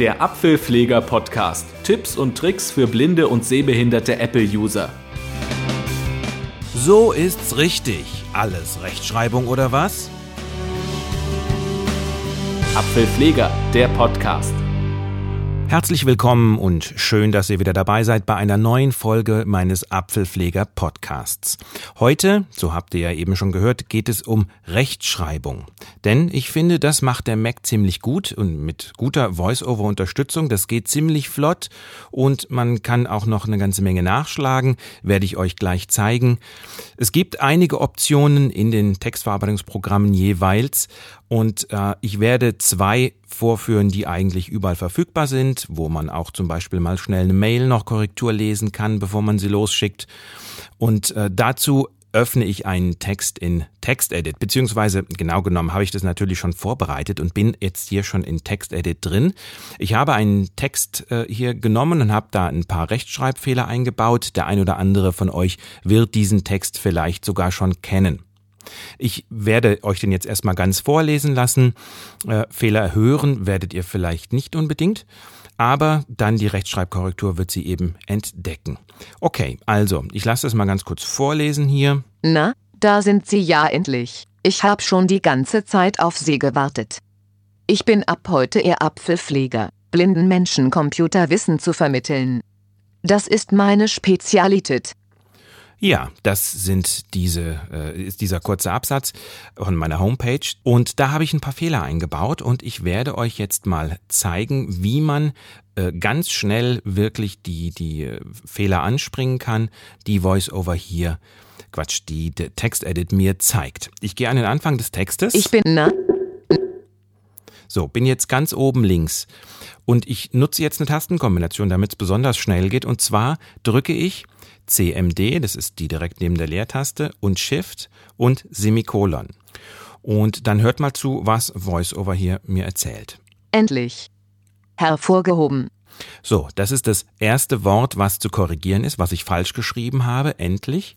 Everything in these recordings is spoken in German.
Der Apfelpfleger Podcast. Tipps und Tricks für blinde und sehbehinderte Apple-User. So ist's richtig. Alles Rechtschreibung oder was? Apfelpfleger, der Podcast. Herzlich willkommen und schön, dass ihr wieder dabei seid bei einer neuen Folge meines Apfelpfleger Podcasts. Heute, so habt ihr ja eben schon gehört, geht es um Rechtschreibung. Denn ich finde, das macht der Mac ziemlich gut und mit guter Voice-over-Unterstützung. Das geht ziemlich flott und man kann auch noch eine ganze Menge nachschlagen, werde ich euch gleich zeigen. Es gibt einige Optionen in den Textverarbeitungsprogrammen jeweils und äh, ich werde zwei vorführen, die eigentlich überall verfügbar sind, wo man auch zum Beispiel mal schnell eine Mail noch Korrektur lesen kann, bevor man sie losschickt. Und äh, dazu öffne ich einen Text in TextEdit, beziehungsweise genau genommen habe ich das natürlich schon vorbereitet und bin jetzt hier schon in TextEdit drin. Ich habe einen Text äh, hier genommen und habe da ein paar Rechtschreibfehler eingebaut. Der ein oder andere von euch wird diesen Text vielleicht sogar schon kennen. Ich werde euch den jetzt erstmal ganz vorlesen lassen. Äh, Fehler hören werdet ihr vielleicht nicht unbedingt, aber dann die Rechtschreibkorrektur wird sie eben entdecken. Okay, also, ich lasse es mal ganz kurz vorlesen hier. Na, da sind Sie ja endlich. Ich habe schon die ganze Zeit auf Sie gewartet. Ich bin ab heute Ihr Apfelpfleger, blinden Menschen Computerwissen zu vermitteln. Das ist meine Spezialität. Ja, das sind diese, äh, ist dieser kurze Absatz von meiner Homepage. Und da habe ich ein paar Fehler eingebaut und ich werde euch jetzt mal zeigen, wie man äh, ganz schnell wirklich die, die äh, Fehler anspringen kann, die VoiceOver hier Quatsch, die der Textedit mir zeigt. Ich gehe an den Anfang des Textes. Ich bin na. So, bin jetzt ganz oben links. Und ich nutze jetzt eine Tastenkombination, damit es besonders schnell geht. Und zwar drücke ich CMD, das ist die direkt neben der Leertaste, und Shift und Semikolon. Und dann hört mal zu, was VoiceOver hier mir erzählt. Endlich. Hervorgehoben. So, das ist das erste Wort, was zu korrigieren ist, was ich falsch geschrieben habe, endlich.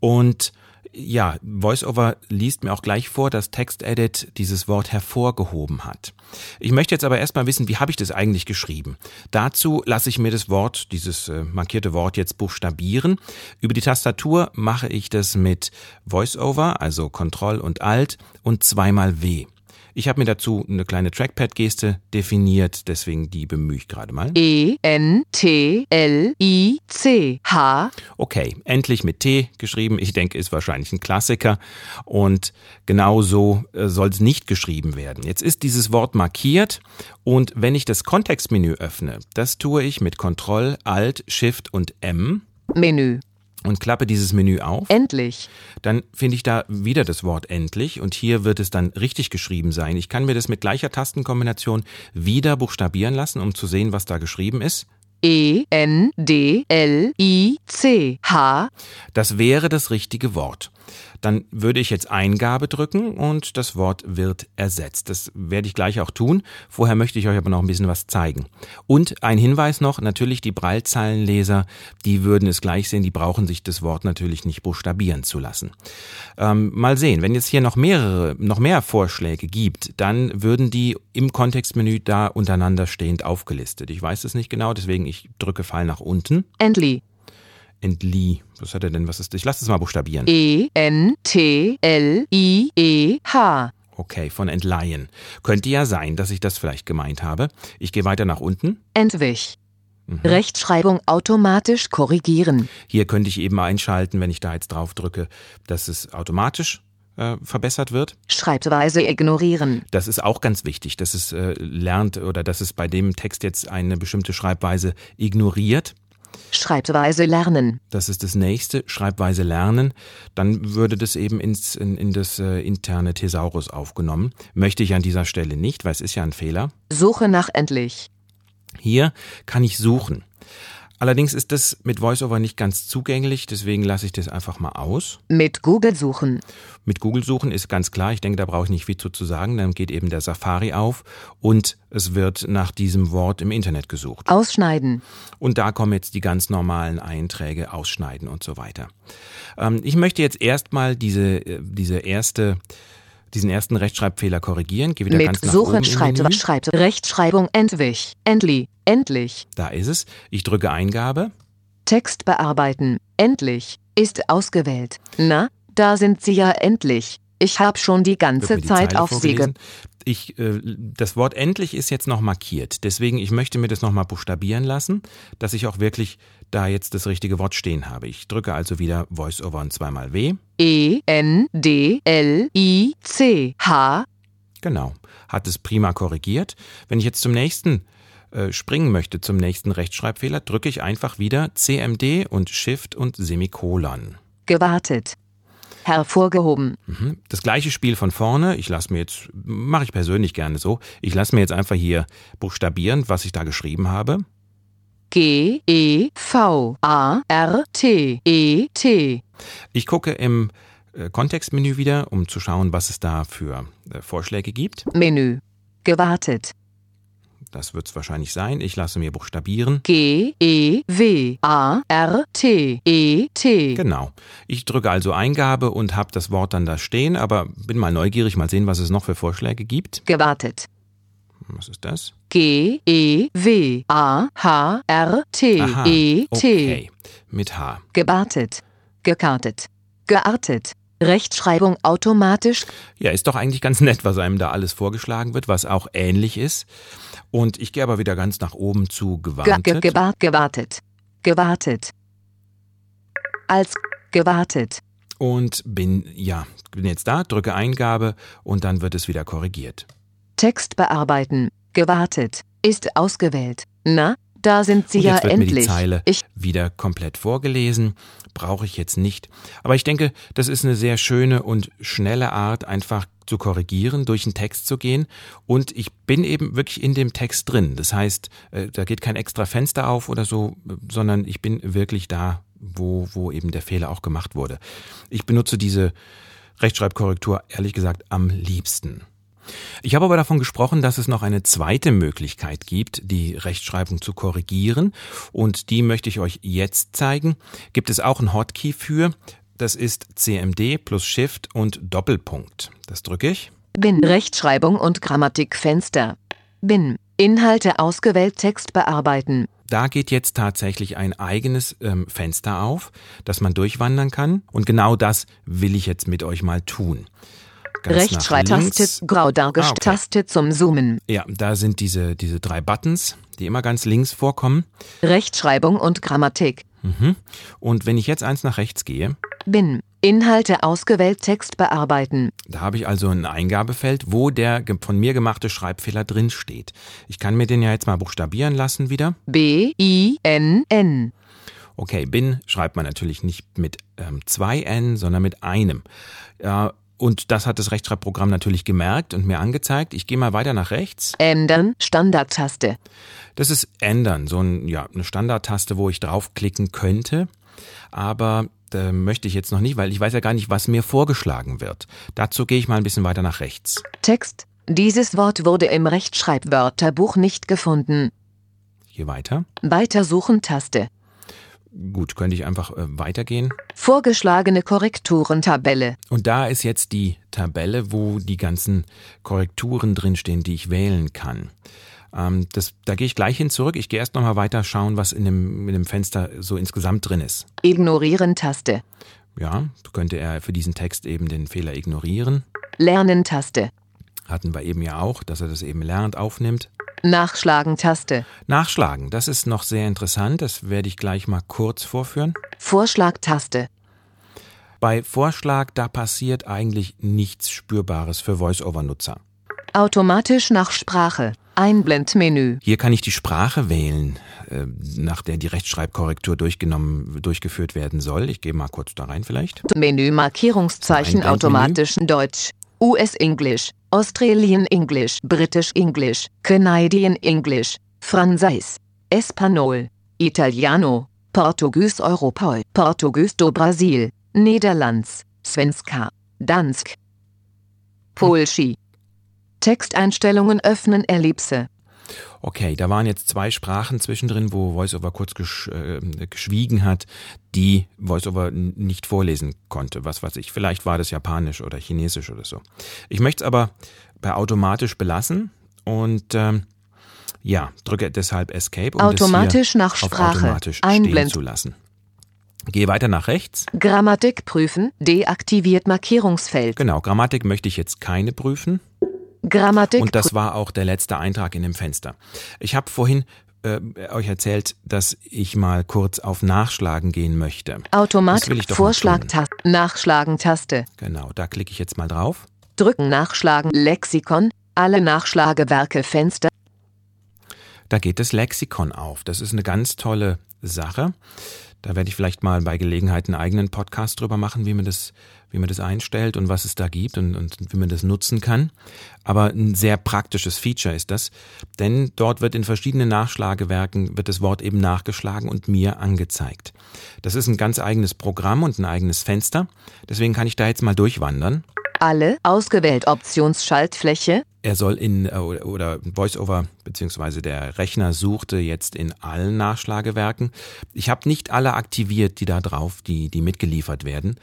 Und ja, VoiceOver liest mir auch gleich vor, dass TextEdit dieses Wort hervorgehoben hat. Ich möchte jetzt aber erstmal wissen, wie habe ich das eigentlich geschrieben? Dazu lasse ich mir das Wort, dieses äh, markierte Wort jetzt buchstabieren. Über die Tastatur mache ich das mit VoiceOver, also Control und Alt und zweimal W. Ich habe mir dazu eine kleine Trackpad-Geste definiert, deswegen die bemühe ich gerade mal. E N T L I C H. Okay, endlich mit T geschrieben. Ich denke, ist wahrscheinlich ein Klassiker. Und genau so äh, soll es nicht geschrieben werden. Jetzt ist dieses Wort markiert und wenn ich das Kontextmenü öffne, das tue ich mit Ctrl, Alt, Shift und M. Menü. Und klappe dieses Menü auf. Endlich. Dann finde ich da wieder das Wort endlich und hier wird es dann richtig geschrieben sein. Ich kann mir das mit gleicher Tastenkombination wieder buchstabieren lassen, um zu sehen, was da geschrieben ist. E N D L I C H. Das wäre das richtige Wort. Dann würde ich jetzt Eingabe drücken und das Wort wird ersetzt. Das werde ich gleich auch tun. Vorher möchte ich euch aber noch ein bisschen was zeigen. Und ein Hinweis noch, natürlich die Breilzeilenleser, die würden es gleich sehen, die brauchen sich das Wort natürlich nicht buchstabieren zu lassen. Ähm, mal sehen, wenn jetzt hier noch mehrere, noch mehr Vorschläge gibt, dann würden die im Kontextmenü da untereinander stehend aufgelistet. Ich weiß es nicht genau, deswegen ich drücke Pfeil nach unten. Endli. Entli. Was hat er denn? Was ist das? Ich lasse es mal buchstabieren. E N T L I E H. Okay, von entleihen. Könnte ja sein, dass ich das vielleicht gemeint habe. Ich gehe weiter nach unten. Entwich. Rechtschreibung automatisch korrigieren. Hier könnte ich eben einschalten, wenn ich da jetzt drauf drücke, dass es automatisch äh, verbessert wird. Schreibweise ignorieren. Das ist auch ganz wichtig, dass es äh, lernt oder dass es bei dem Text jetzt eine bestimmte Schreibweise ignoriert. Schreibweise lernen. Das ist das nächste, Schreibweise lernen. Dann würde das eben ins, in, in das äh, interne Thesaurus aufgenommen. Möchte ich an dieser Stelle nicht, weil es ist ja ein Fehler. Suche nach endlich. Hier kann ich suchen. Allerdings ist das mit VoiceOver nicht ganz zugänglich, deswegen lasse ich das einfach mal aus. Mit Google suchen. Mit Google suchen ist ganz klar, ich denke, da brauche ich nicht viel zu, zu sagen, dann geht eben der Safari auf und es wird nach diesem Wort im Internet gesucht. Ausschneiden. Und da kommen jetzt die ganz normalen Einträge, Ausschneiden und so weiter. Ähm, ich möchte jetzt erstmal diese, äh, diese erste diesen ersten Rechtschreibfehler korrigieren. Geh wieder Mit ganz nach Suchen oben Menü. schreibt Rechtschreibung entwich, endlich, endlich. Da ist es. Ich drücke Eingabe. Text bearbeiten, endlich, ist ausgewählt. Na, da sind Sie ja endlich. Ich habe schon die ganze die Zeit Zeile auf Sie vorgelesen. Ich, äh, das Wort endlich ist jetzt noch markiert. Deswegen, ich möchte mir das nochmal buchstabieren lassen, dass ich auch wirklich da jetzt das richtige Wort stehen habe. Ich drücke also wieder Voice-Over und zweimal W. E N D L I C H Genau. Hat es prima korrigiert. Wenn ich jetzt zum nächsten äh, springen möchte, zum nächsten Rechtschreibfehler, drücke ich einfach wieder CMD und Shift und Semikolon. gewartet. Hervorgehoben. Mhm. Das gleiche Spiel von vorne. Ich lasse mir jetzt, mache ich persönlich gerne so. Ich lasse mir jetzt einfach hier buchstabieren, was ich da geschrieben habe. G E V A R T E T. Ich gucke im äh, Kontextmenü wieder, um zu schauen, was es da für äh, Vorschläge gibt. Menü. Gewartet. Das wird es wahrscheinlich sein. Ich lasse mir buchstabieren. G E W A R T E T. Genau. Ich drücke also Eingabe und habe das Wort dann da stehen, aber bin mal neugierig, mal sehen, was es noch für Vorschläge gibt. Gewartet. Was ist das? G E W A H R T Aha, E T. okay. Mit H. Gewartet. Gekartet. Geartet. Rechtschreibung automatisch. Ja, ist doch eigentlich ganz nett, was einem da alles vorgeschlagen wird, was auch ähnlich ist. Und ich gehe aber wieder ganz nach oben zu Ge gewartet. ge gewart gewartet. Gewartet. Als gewartet. und bin, ja, bin jetzt da, drücke Eingabe und dann wird es wieder korrigiert. Text bearbeiten. Gewartet. Ist ausgewählt. Na, da sind Sie ja wird mir die endlich. Zeile Ich wieder komplett vorgelesen. Brauche ich jetzt nicht. Aber ich denke, das ist eine sehr schöne und schnelle Art, einfach zu korrigieren, durch den Text zu gehen. Und ich bin eben wirklich in dem Text drin. Das heißt, äh, da geht kein extra Fenster auf oder so, sondern ich bin wirklich da, wo, wo eben der Fehler auch gemacht wurde. Ich benutze diese Rechtschreibkorrektur ehrlich gesagt am liebsten. Ich habe aber davon gesprochen, dass es noch eine zweite Möglichkeit gibt, die Rechtschreibung zu korrigieren. Und die möchte ich euch jetzt zeigen. Gibt es auch ein Hotkey für. Das ist CMD plus Shift und Doppelpunkt. Das drücke ich. bin Rechtschreibung und Grammatikfenster. Bin Inhalte ausgewählt Text bearbeiten. Da geht jetzt tatsächlich ein eigenes ähm, Fenster auf, das man durchwandern kann. Und genau das will ich jetzt mit euch mal tun. Rechtschreibtaste grau Ah, okay. zum Zoomen. Ja, da sind diese, diese drei Buttons, die immer ganz links vorkommen. Rechtschreibung und Grammatik. Mhm. Und wenn ich jetzt eins nach rechts gehe, Bin Inhalte ausgewählt Text bearbeiten. da habe ich also ein Eingabefeld, wo der von mir gemachte Schreibfehler drin steht. Ich kann mir den ja jetzt mal buchstabieren lassen wieder. B I N N. Okay, bin schreibt man natürlich nicht mit ähm, zwei N, sondern mit einem. Ja, und das hat das Rechtschreibprogramm natürlich gemerkt und mir angezeigt. Ich gehe mal weiter nach rechts. Ändern Standardtaste. Das ist ändern, so ein, ja, eine Standardtaste, wo ich draufklicken könnte. Aber da möchte ich jetzt noch nicht, weil ich weiß ja gar nicht, was mir vorgeschlagen wird. Dazu gehe ich mal ein bisschen weiter nach rechts. Text. Dieses Wort wurde im Rechtschreibwörterbuch nicht gefunden. Hier weiter. Weitersuchen Taste. Gut, könnte ich einfach äh, weitergehen. Vorgeschlagene Korrekturentabelle. Und da ist jetzt die Tabelle, wo die ganzen Korrekturen drinstehen, die ich wählen kann. Ähm, das, da gehe ich gleich hin zurück. Ich gehe erst nochmal weiter schauen, was in dem, in dem Fenster so insgesamt drin ist. Ignorieren Taste. Ja, könnte er für diesen Text eben den Fehler ignorieren. Lernen Taste. Hatten wir eben ja auch, dass er das eben lernt, aufnimmt. Nachschlagen Taste. Nachschlagen, das ist noch sehr interessant. Das werde ich gleich mal kurz vorführen. Vorschlag Taste. Bei Vorschlag, da passiert eigentlich nichts Spürbares für Voice-Over-Nutzer. Automatisch nach Sprache. Einblendmenü. Hier kann ich die Sprache wählen, äh, nach der die Rechtschreibkorrektur durchgenommen, durchgeführt werden soll. Ich gehe mal kurz da rein vielleicht. Menü Markierungszeichen automatischen Deutsch. US English, Australian English, British English, Canadian English, Franzais, Espanol, Italiano, Portugies Europol, Portugies do Brasil, Niederlands, Svenska, Dansk, Polschi. Texteinstellungen öffnen Ellipse. Okay, da waren jetzt zwei Sprachen zwischendrin, wo VoiceOver kurz gesch äh, geschwiegen hat, die VoiceOver nicht vorlesen konnte. Was weiß ich, vielleicht war das Japanisch oder Chinesisch oder so. Ich möchte es aber bei automatisch belassen und ähm, ja, drücke deshalb Escape, um automatisch das nach Sprache automatisch stehen einblenden. zu lassen. Gehe weiter nach rechts. Grammatik prüfen, deaktiviert Markierungsfeld. Genau, Grammatik möchte ich jetzt keine prüfen. Grammatik Und das war auch der letzte Eintrag in dem Fenster. Ich habe vorhin äh, euch erzählt, dass ich mal kurz auf Nachschlagen gehen möchte. Mal Vorschlagtaste Nachschlagen Taste Genau, da klicke ich jetzt mal drauf. Drücken Nachschlagen Lexikon alle Nachschlagewerke Fenster Da geht das Lexikon auf. Das ist eine ganz tolle Sache. Da werde ich vielleicht mal bei Gelegenheit einen eigenen Podcast drüber machen, wie man das, wie man das einstellt und was es da gibt und, und wie man das nutzen kann. Aber ein sehr praktisches Feature ist das, denn dort wird in verschiedenen Nachschlagewerken wird das Wort eben nachgeschlagen und mir angezeigt. Das ist ein ganz eigenes Programm und ein eigenes Fenster. Deswegen kann ich da jetzt mal durchwandern. alle ausgewählt Optionsschaltfläche Er soll in äh, oder VoiceOver beziehungsweise der Rechner suchte jetzt in allen Nachschlagewerken. Ich habe nicht alle aktiviert, die da drauf, die die mitgeliefert werden,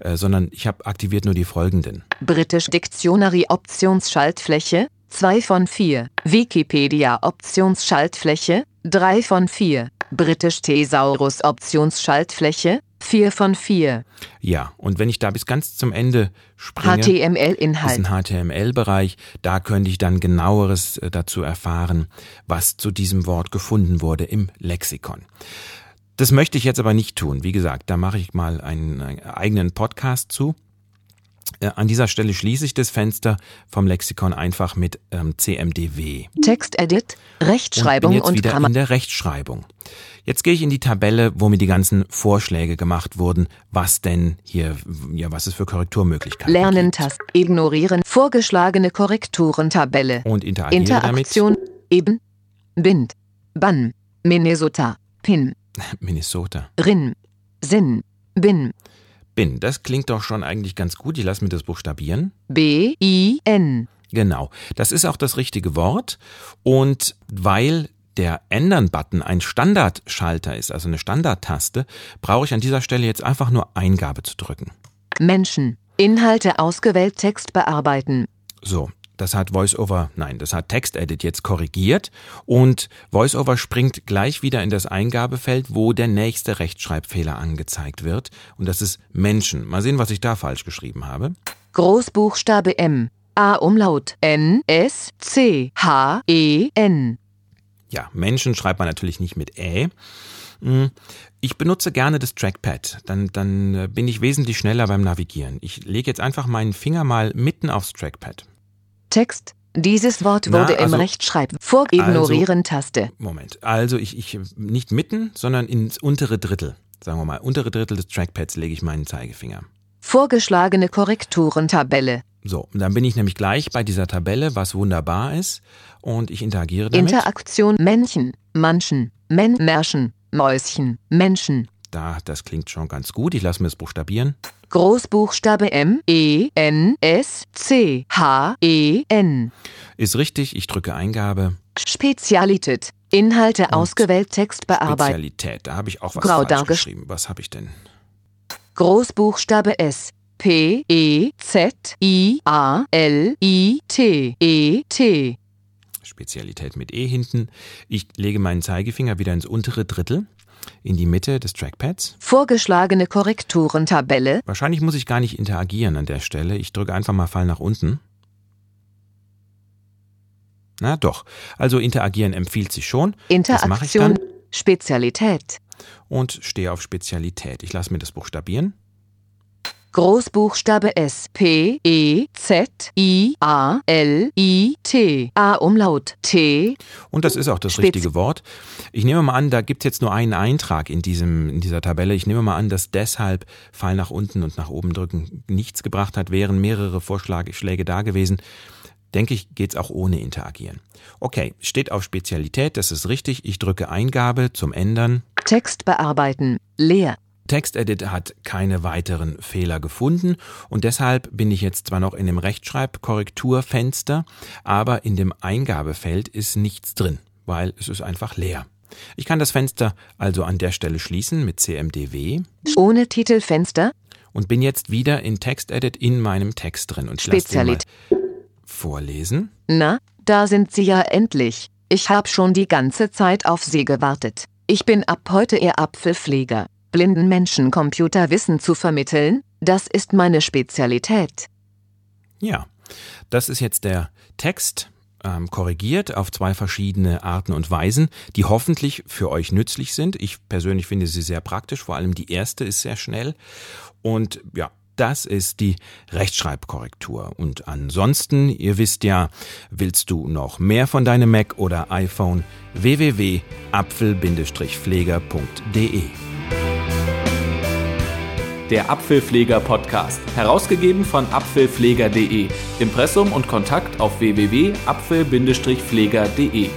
äh, sondern ich habe aktiviert nur die folgenden. British Dictionary Optionsschaltfläche 2 von 4 Wikipedia Optionsschaltfläche 3 von 4 British Thesaurus Optionsschaltfläche 4 von 4 Ja, und wenn ich da bis ganz zum Ende springe, ist HTML-Inhalt ein HTML-Bereich. Da könnte ich dann genaueres äh, dazu erfahren, was zu diesem Wort gefunden wurde im Lexikon. Das möchte ich jetzt aber nicht tun. Wie gesagt, da mache ich mal einen, einen eigenen Podcast zu. Äh, An dieser Stelle schließe ich das Fenster vom Lexikon einfach mit ähm, CMDW. Textedit Und Rechtschreibung bin jetzt und wieder in der Rechtschreibung. Jetzt gehe ich in die Tabelle, wo mir die ganzen Vorschläge gemacht wurden, was denn hier, ja, was es für Korrekturmöglichkeiten Lernen. Taste Ignorieren vorgeschlagene Korrekturen Tabelle Und interagiere Interaktion Eben Bind Bann Minnesota Pin damit. Minnesota. Rin Sinn Bin Bin, das klingt doch schon eigentlich ganz gut. Ich lasse mir das buchstabieren. B I N Genau, das ist auch das richtige Wort. Und weil der Ändern-Button ein Standardschalter ist, also eine Standardtaste, brauche ich an dieser Stelle jetzt einfach nur Eingabe zu drücken. Menschen Inhalte ausgewählt Text bearbeiten So, das hat VoiceOver, nein, das hat TextEdit jetzt korrigiert und VoiceOver springt gleich wieder in das Eingabefeld, wo der nächste Rechtschreibfehler angezeigt wird. Und das ist Menschen. Mal sehen, was ich da falsch geschrieben habe. Großbuchstabe M A Umlaut N S C H E N Ja, Menschen schreibt man natürlich nicht mit Ä. Hm, Ich benutze gerne das Trackpad, dann, dann äh, bin ich wesentlich schneller beim Navigieren. Ich lege jetzt einfach meinen Finger mal mitten aufs Trackpad. Text dieses Wort Na, wurde im also- Rechtschreib vor Ignorieren Taste Moment, also ich, ich nicht mitten, sondern ins untere Drittel. Sagen wir mal, untere Drittel des Trackpads lege ich meinen Zeigefinger. vorgeschlagene Korrekturen Tabelle So, dann bin ich nämlich gleich bei dieser Tabelle, was wunderbar ist, und ich interagiere damit. Interaktion Männchen Manchen Men Märchen Mäuschen Menschen da, das klingt schon ganz gut. Ich lasse mir das buchstabieren. Großbuchstabe M E N S C H E N Ist richtig, ich drücke Eingabe. Spezialität Inhalte ausgewählt Text bearbeiten Spezialität, da habe ich auch was Grau falsch geschrieben. Was habe ich denn? Großbuchstabe S P E Z I A L I T E T Spezialität mit E hinten. Ich lege meinen Zeigefinger wieder ins untere Drittel, in die Mitte des Trackpads. vorgeschlagene Korrekturen Tabelle Wahrscheinlich muss ich gar nicht interagieren an der Stelle. Ich drücke einfach mal Fall nach unten. Na doch, also interagieren empfiehlt sich schon. Das mache ich Interaktion Spezialität und stehe auf Spezialität. Ich lasse mir das buchstabieren. Großbuchstabe S P E Z I A L I T A Umlaut T Und das ist auch das Spezi- richtige Wort. Ich nehme mal an, da gibt es jetzt nur einen Eintrag in, diesem, in dieser Tabelle. Ich nehme mal an, dass deshalb Pfeil nach unten und nach oben drücken nichts gebracht hat. Wären mehrere Vorschläge da gewesen, denke ich, geht's auch ohne Interagieren. Okay, steht auf Spezialität, das ist richtig. Ich drücke Eingabe zum Ändern. Text bearbeiten leer TextEdit hat keine weiteren Fehler gefunden und deshalb bin ich jetzt zwar noch in dem Rechtschreibkorrekturfenster, aber in dem Eingabefeld ist nichts drin, weil es ist einfach leer. Ich kann das Fenster also an der Stelle schließen mit CMDW. Ohne Titelfenster. Und bin jetzt wieder in TextEdit in meinem Text drin und mal vorlesen. Na, da sind Sie ja endlich. Ich hab schon die ganze Zeit auf Sie gewartet. Ich bin ab heute Ihr Apfelpfleger. Blinden Menschen Computerwissen zu vermitteln, das ist meine Spezialität. Ja, das ist jetzt der Text ähm, korrigiert auf zwei verschiedene Arten und Weisen, die hoffentlich für euch nützlich sind. Ich persönlich finde sie sehr praktisch, vor allem die erste ist sehr schnell. Und ja, das ist die Rechtschreibkorrektur. Und ansonsten, ihr wisst ja, willst du noch mehr von deinem Mac oder iPhone? www.apfel-pfleger.de der Apfelpfleger Podcast, herausgegeben von apfelpfleger.de. Impressum und Kontakt auf www.apfel-pfleger.de.